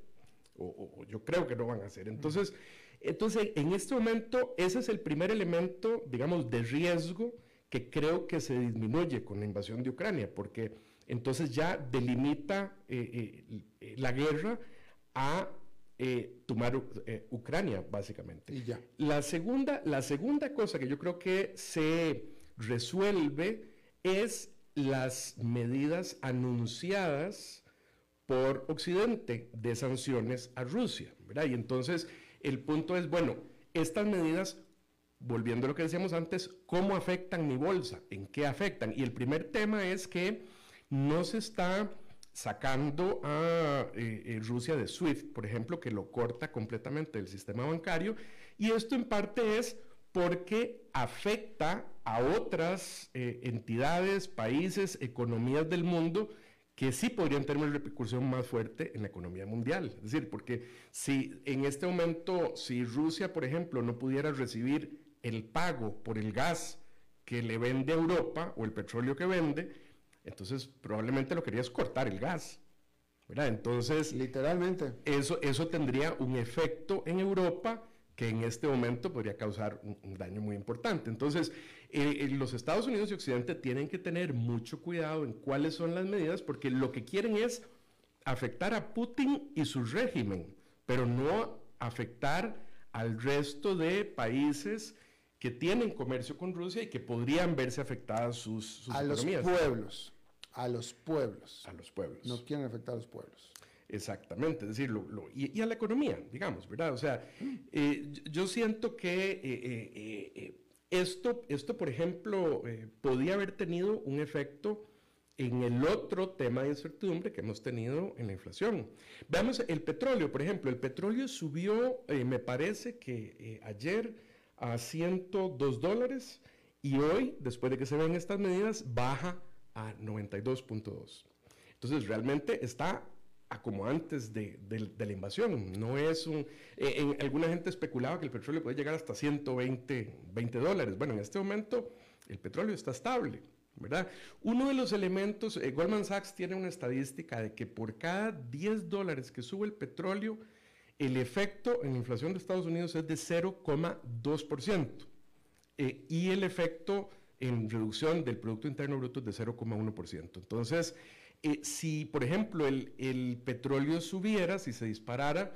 o, o yo creo que no van a hacer. Entonces, entonces, en este momento, ese es el primer elemento, digamos, de riesgo que creo que se disminuye con la invasión de Ucrania, porque entonces ya delimita eh, eh, la guerra a eh, tomar eh, Ucrania, básicamente.
Y ya.
La segunda, la segunda cosa que yo creo que se resuelve es las medidas anunciadas por Occidente de sanciones a Rusia. ¿verdad? Y entonces el punto es, bueno, estas medidas, volviendo a lo que decíamos antes, ¿cómo afectan mi bolsa? ¿En qué afectan? Y el primer tema es que no se está sacando a eh, eh, Rusia de SWIFT, por ejemplo, que lo corta completamente del sistema bancario, y esto en parte es porque afecta a otras eh, entidades, países, economías del mundo que sí podrían tener una repercusión más fuerte en la economía mundial. Es decir, porque si en este momento, si Rusia, por ejemplo, no pudiera recibir el pago por el gas que le vende a Europa o el petróleo que vende, entonces probablemente lo quería es cortar el gas. ¿verdad? Entonces,
literalmente,
eso, eso tendría un efecto en Europa que en este momento podría causar un, un daño muy importante. Entonces, eh, los Estados Unidos y Occidente tienen que tener mucho cuidado en cuáles son las medidas, porque lo que quieren es afectar a Putin y su régimen, pero no afectar al resto de países que tienen comercio con Rusia y que podrían verse afectadas sus, sus
a los pueblos, a los pueblos.
A los pueblos.
No quieren afectar a los pueblos.
Exactamente, es decir, y, a la economía, digamos, ¿verdad? O sea, eh, yo siento que eh, eh, esto, esto, por ejemplo, podía haber tenido un efecto en el otro tema de incertidumbre que hemos tenido en la inflación. Veamos el petróleo, por ejemplo, el petróleo subió, me parece que ayer a 102 dólares y hoy, después de que se vean estas medidas, baja a 92.2. Entonces, realmente está a como antes de, la invasión. No es un... Eh, en, alguna gente especulaba que el petróleo puede llegar hasta 120 20 dólares. Bueno, en este momento el petróleo está estable, ¿verdad? Uno de los elementos, eh, Goldman Sachs tiene una estadística de que por cada 10 dólares que sube el petróleo, el efecto en la inflación de Estados Unidos es de 0,2% eh, y el efecto en reducción del Producto Interno Bruto es de 0,1%. Entonces, eh, si, por ejemplo, el, el, petróleo subiera, si se disparara,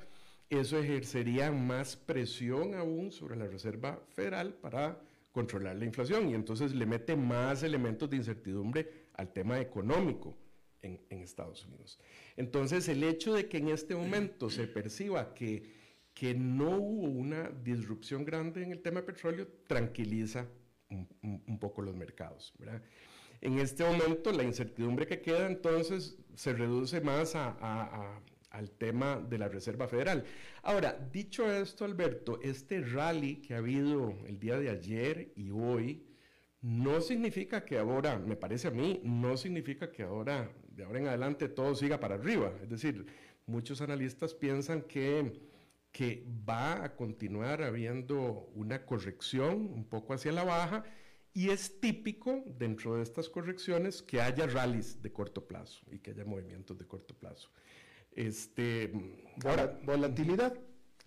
eso ejercería más presión aún sobre la Reserva Federal para controlar la inflación y entonces le mete más elementos de incertidumbre al tema económico en, en Estados Unidos. Entonces, el hecho de que en este momento se perciba que, que no hubo una disrupción grande en el tema de petróleo, tranquiliza un, poco los mercados. En este momento, la incertidumbre que queda entonces se reduce más al tema de la Reserva Federal. Ahora, dicho esto, Alberto, este rally que ha habido el día de ayer y hoy, no significa que ahora, me parece a mí, no significa que ahora de ahora en adelante todo siga para arriba. Es decir, muchos analistas piensan que, que va a continuar habiendo una corrección un poco hacia la baja y es típico dentro de estas correcciones que haya rallies de corto plazo y que haya movimientos de corto plazo. Este,
ahora, volatilidad.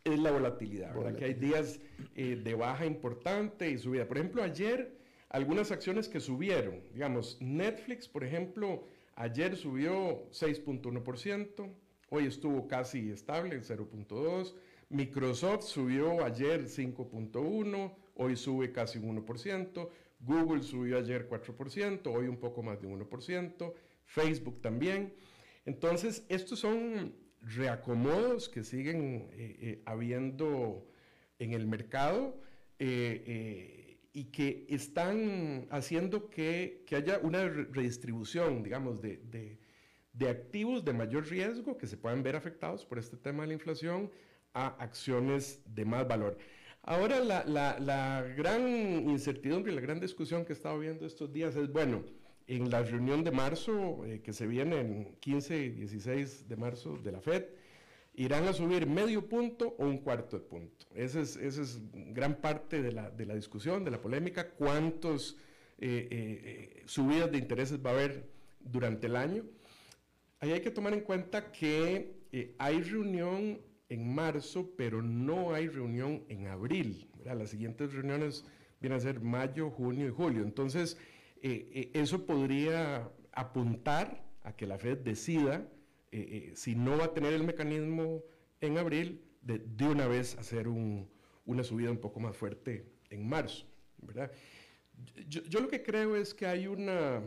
Es la volatilidad, que hay días eh, de baja importante y subida. Por ejemplo, ayer algunas acciones que subieron, digamos, Netflix, por ejemplo, Ayer subió 6.1%, hoy estuvo casi estable en 0.2%. Microsoft subió ayer 5.1%, hoy sube casi un 1%. Google subió ayer 4%, hoy un poco más de 1%. Facebook también. Entonces, estos son reacomodos que siguen eh, eh, habiendo en el mercado. Eh, y que están haciendo que, que haya una redistribución, digamos, de, de, de, activos de mayor riesgo que se puedan ver afectados por este tema de la inflación a acciones de más valor. Ahora, la, la, la gran incertidumbre y la gran discusión que he estado viendo estos días es, bueno, en la reunión de marzo, eh, que se viene en 15 y 16 de marzo de la FED, irán a subir medio punto o un cuarto de punto. Esa es, es gran parte de la, de la, discusión, de la polémica, cuántos eh, eh, eh, subidas de intereses va a haber durante el año. Ahí hay que tomar en cuenta que hay reunión en marzo, pero no hay reunión en abril. Las siguientes reuniones vienen a ser mayo, junio y julio. Entonces, eso podría apuntar a que la Fed decida eh, eh, si no va a tener el mecanismo en abril, de, de una vez hacer un, una subida un poco más fuerte en marzo, ¿verdad? Yo, yo, lo que creo es que hay una,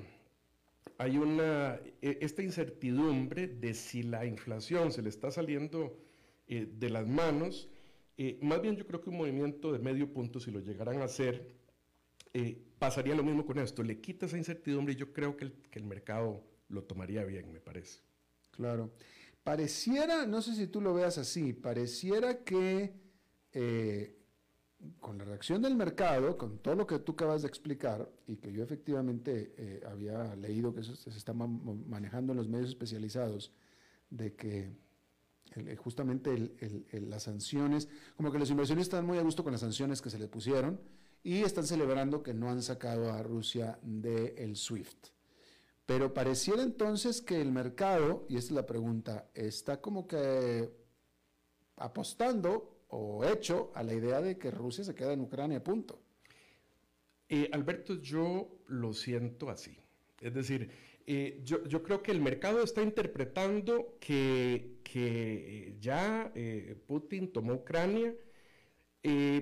hay una, e, esta incertidumbre de si la inflación se le está saliendo eh, de las manos, más bien yo creo que un movimiento de medio punto, si lo llegaran a hacer, pasaría lo mismo con esto, le quita esa incertidumbre y yo creo que el, mercado lo tomaría bien, me parece.
Claro. Pareciera, no sé si tú lo veas así, pareciera que eh, con la reacción del mercado, con todo lo que tú acabas de explicar, y que yo efectivamente eh, había leído que eso se está manejando en los medios especializados, de que justamente las sanciones, como que los inversionistas están muy a gusto con las sanciones que se le pusieron y están celebrando que no han sacado a Rusia del SWIFT. Pero pareciera entonces que el mercado, y esta es la pregunta, está como que apostando o hecho a la idea de que Rusia se queda en Ucrania, punto.
Eh, Alberto, yo lo siento así. Es decir, eh, yo, yo, creo que el mercado está interpretando que, que ya eh, Putin tomó Ucrania.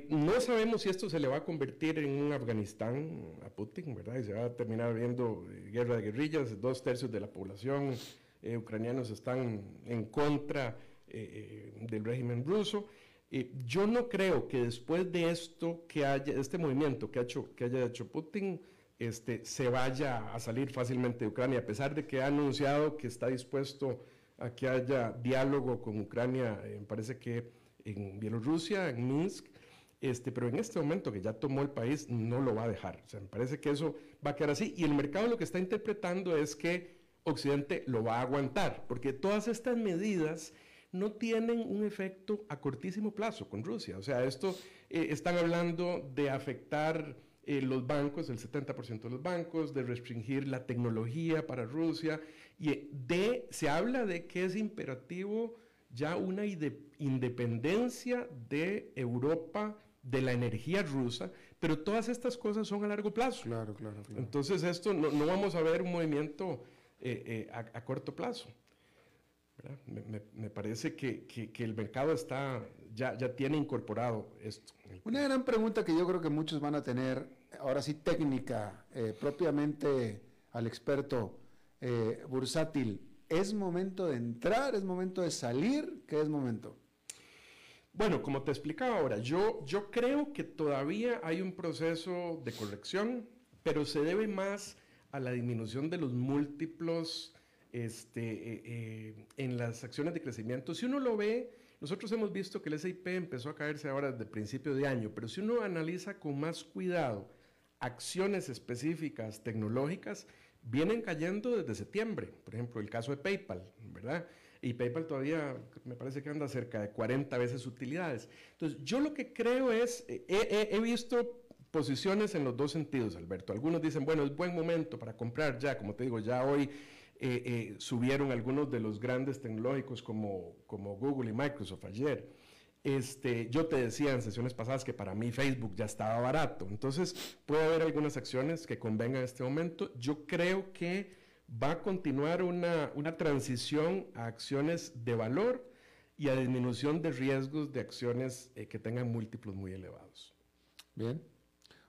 no sabemos si esto se le va a convertir en un Afganistán a Putin, ¿verdad? Y se va a terminar viendo guerra de guerrillas. Dos tercios de la población ucranianos están en contra del régimen ruso. yo no creo que después de esto que haya, este movimiento que, ha hecho, que haya hecho Putin, este, se vaya a salir fácilmente de Ucrania, a pesar de que ha anunciado que está dispuesto a que haya diálogo con Ucrania, eh, parece que en Bielorrusia, en Minsk, este, pero en este momento que ya tomó el país, no lo va a dejar. O sea, me parece que eso va a quedar así. Y el mercado lo que está interpretando es que Occidente lo va a aguantar, porque todas estas medidas no tienen un efecto a cortísimo plazo con Rusia. O sea, esto eh, están hablando de afectar eh, los bancos, el 70% de los bancos, de restringir la tecnología para Rusia, y de, se habla de que es imperativo ya una independencia de Europa de la energía rusa, pero todas estas cosas son a largo plazo.
Claro, claro, claro.
Entonces esto no, no, vamos a ver un movimiento eh, eh, a, corto plazo. Me, me, parece que, que, que, el mercado está, ya, ya tiene incorporado esto.
Una gran pregunta que yo creo que muchos van a tener, ahora sí técnica, eh, propiamente al experto eh, bursátil, ¿es momento de entrar? ¿Es momento de salir? ¿Qué es momento?
Bueno, como te explicaba ahora, yo, yo creo que todavía hay un proceso de corrección, pero se debe más a la disminución de los múltiplos este, eh, en las acciones de crecimiento. Si uno lo ve, nosotros hemos visto que el SIP empezó a caerse ahora desde principio de año, pero si uno analiza con más cuidado acciones específicas tecnológicas, vienen cayendo desde septiembre. Por ejemplo, el caso de PayPal, ¿verdad? Y PayPal todavía me parece que anda cerca de 40 veces utilidades. Entonces, yo lo que creo es, he, he visto posiciones en los dos sentidos, Alberto. Algunos dicen, bueno, es buen momento para comprar ya, como te digo, ya hoy eh, eh, subieron algunos de los grandes tecnológicos como, como Google y Microsoft ayer. Este, yo te decía en sesiones pasadas que para mí Facebook ya estaba barato. Entonces, puede haber algunas acciones que convengan en este momento. Yo creo que va a continuar una, una transición a acciones de valor y a disminución de riesgos de acciones eh, que tengan múltiplos muy elevados.
Bien.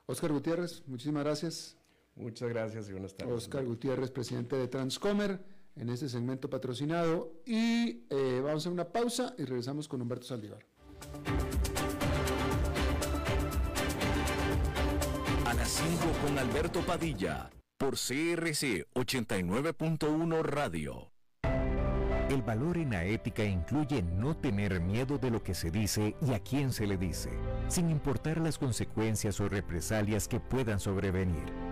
Oscar Gutiérrez, muchísimas gracias.
Muchas gracias y buenas tardes.
Oscar Gutiérrez, presidente de Transcomer, en este segmento patrocinado. Y eh, vamos a una pausa y regresamos con Humberto Saldívar.
A las 5 con Alberto Padilla, por CRC 89.1 Radio. El valor en la ética incluye no tener miedo de lo que se dice y a quién se le dice, sin importar las consecuencias o represalias que puedan sobrevenir.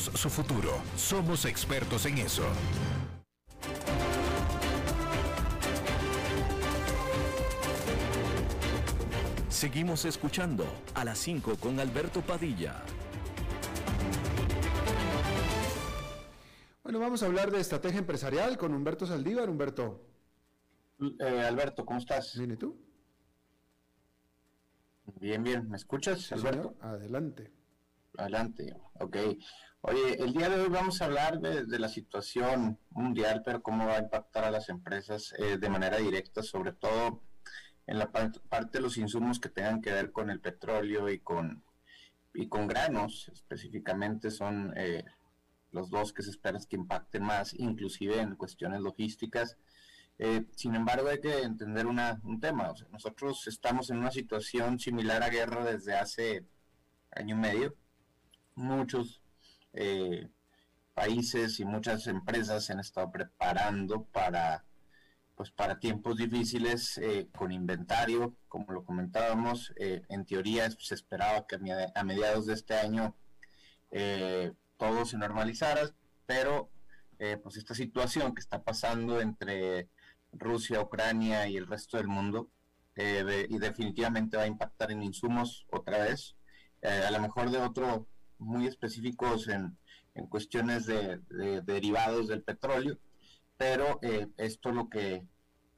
su futuro. Somos expertos en eso.
Seguimos escuchando a las 5 con Alberto Padilla.
Bueno, vamos a hablar de estrategia empresarial con Humberto Saldívar. Humberto.
Eh, Alberto, ¿cómo estás?
Bien, ¿y tú?
Bien, bien. ¿Me escuchas, Alberto?
Adelante.
Adelante. Ok. Oye, el día de hoy vamos a hablar de, la situación mundial, pero cómo va a impactar a las empresas eh, de manera directa, sobre todo en la parte de los insumos que tengan que ver con el petróleo y con, y con granos, específicamente son eh, los dos que se espera que impacten más, inclusive en cuestiones logísticas. Eh, sin embargo, hay que entender un tema. nosotros estamos en una situación similar a guerra desde hace año y medio. Muchos eh, países y muchas empresas se han estado preparando para pues para tiempos difíciles eh, con inventario, como lo comentábamos, eh, en teoría se esperaba que a mediados de este año eh, todo se normalizara, pero pues esta situación que está pasando entre Rusia, Ucrania y el resto del mundo, y definitivamente va a impactar en insumos otra vez, a lo mejor de otro muy específicos en, cuestiones de, derivados del petróleo, pero esto lo que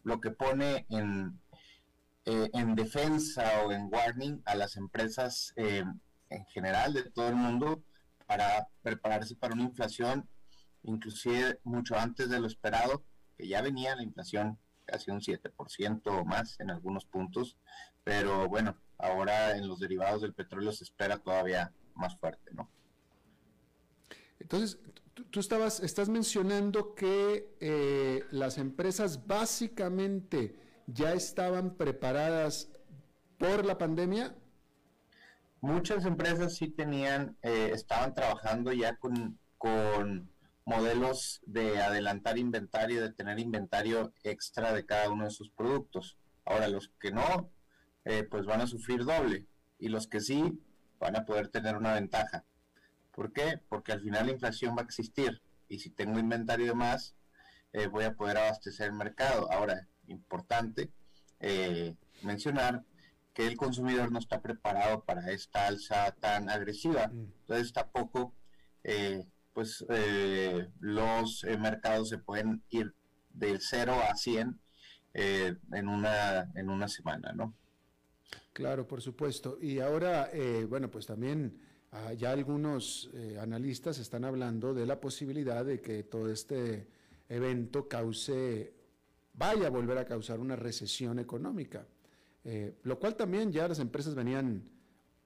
lo que pone en, eh, en defensa o en warning a las empresas eh, en general de todo el mundo para prepararse para una inflación inclusive mucho antes de lo esperado, que ya venía la inflación casi un 7% o más en algunos puntos, pero bueno, ahora en los derivados del petróleo se espera todavía más fuerte, ¿no?
Entonces, tú, estabas, estás mencionando que eh, las empresas básicamente ya estaban preparadas por la pandemia.
Muchas empresas sí tenían, eh, estaban trabajando ya con, modelos de adelantar inventario, de tener inventario extra de cada uno de sus productos. Ahora, los que no, eh, pues van a sufrir doble. Y los que sí, van a poder tener una ventaja. ¿Por qué? Porque al final la inflación va a existir y si tengo inventario de más, eh, voy a poder abastecer el mercado. Ahora, importante eh, mencionar que el consumidor no está preparado para esta alza tan agresiva. Mm. Entonces tampoco, eh, pues los mercados se pueden ir del 0 a 100 en, una, en una semana, ¿no?
Claro, por supuesto. Y ahora, bueno, pues también Ah, ya algunos eh, analistas están hablando de la posibilidad de que todo este evento cause, vaya a volver a causar una recesión económica, eh, lo cual también ya las empresas venían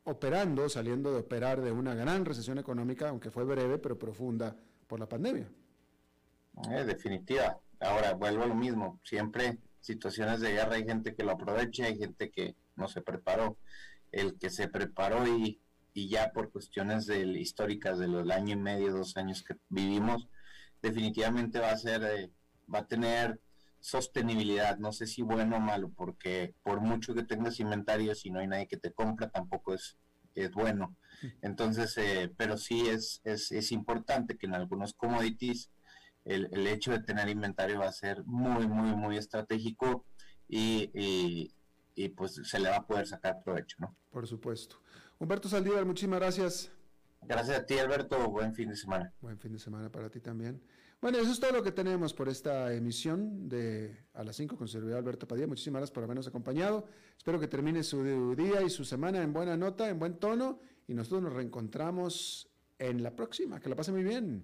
operando, saliendo de operar de una gran recesión económica, aunque fue breve, pero profunda por la pandemia.
Eh, definitiva. Ahora vuelvo a lo mismo. Siempre situaciones de guerra hay gente que lo aprovecha, hay gente que no se preparó. El que se preparó y y ya por cuestiones del, históricas de los año y medio, dos años que vivimos, definitivamente va a ser, eh, va a tener sostenibilidad, no sé si bueno o malo, porque por mucho que tengas inventario, si no hay nadie que te compra, tampoco es, es bueno. Entonces, eh, pero sí es, es, es, importante que en algunos commodities el, el, hecho de tener inventario va a ser muy, muy, muy estratégico y, y, y pues se le va a poder sacar provecho, ¿no?
Por supuesto. Humberto Saldívar, muchísimas gracias.
Gracias a ti, Alberto. Buen fin de semana.
Buen fin de semana para ti también. Bueno, eso es todo lo que tenemos por esta emisión de A las 5 con servidor Alberto Padilla. Muchísimas gracias por habernos acompañado. Espero que termine su día y su semana en buena nota, en buen tono. Y nosotros nos reencontramos en la próxima. Que la pase muy bien.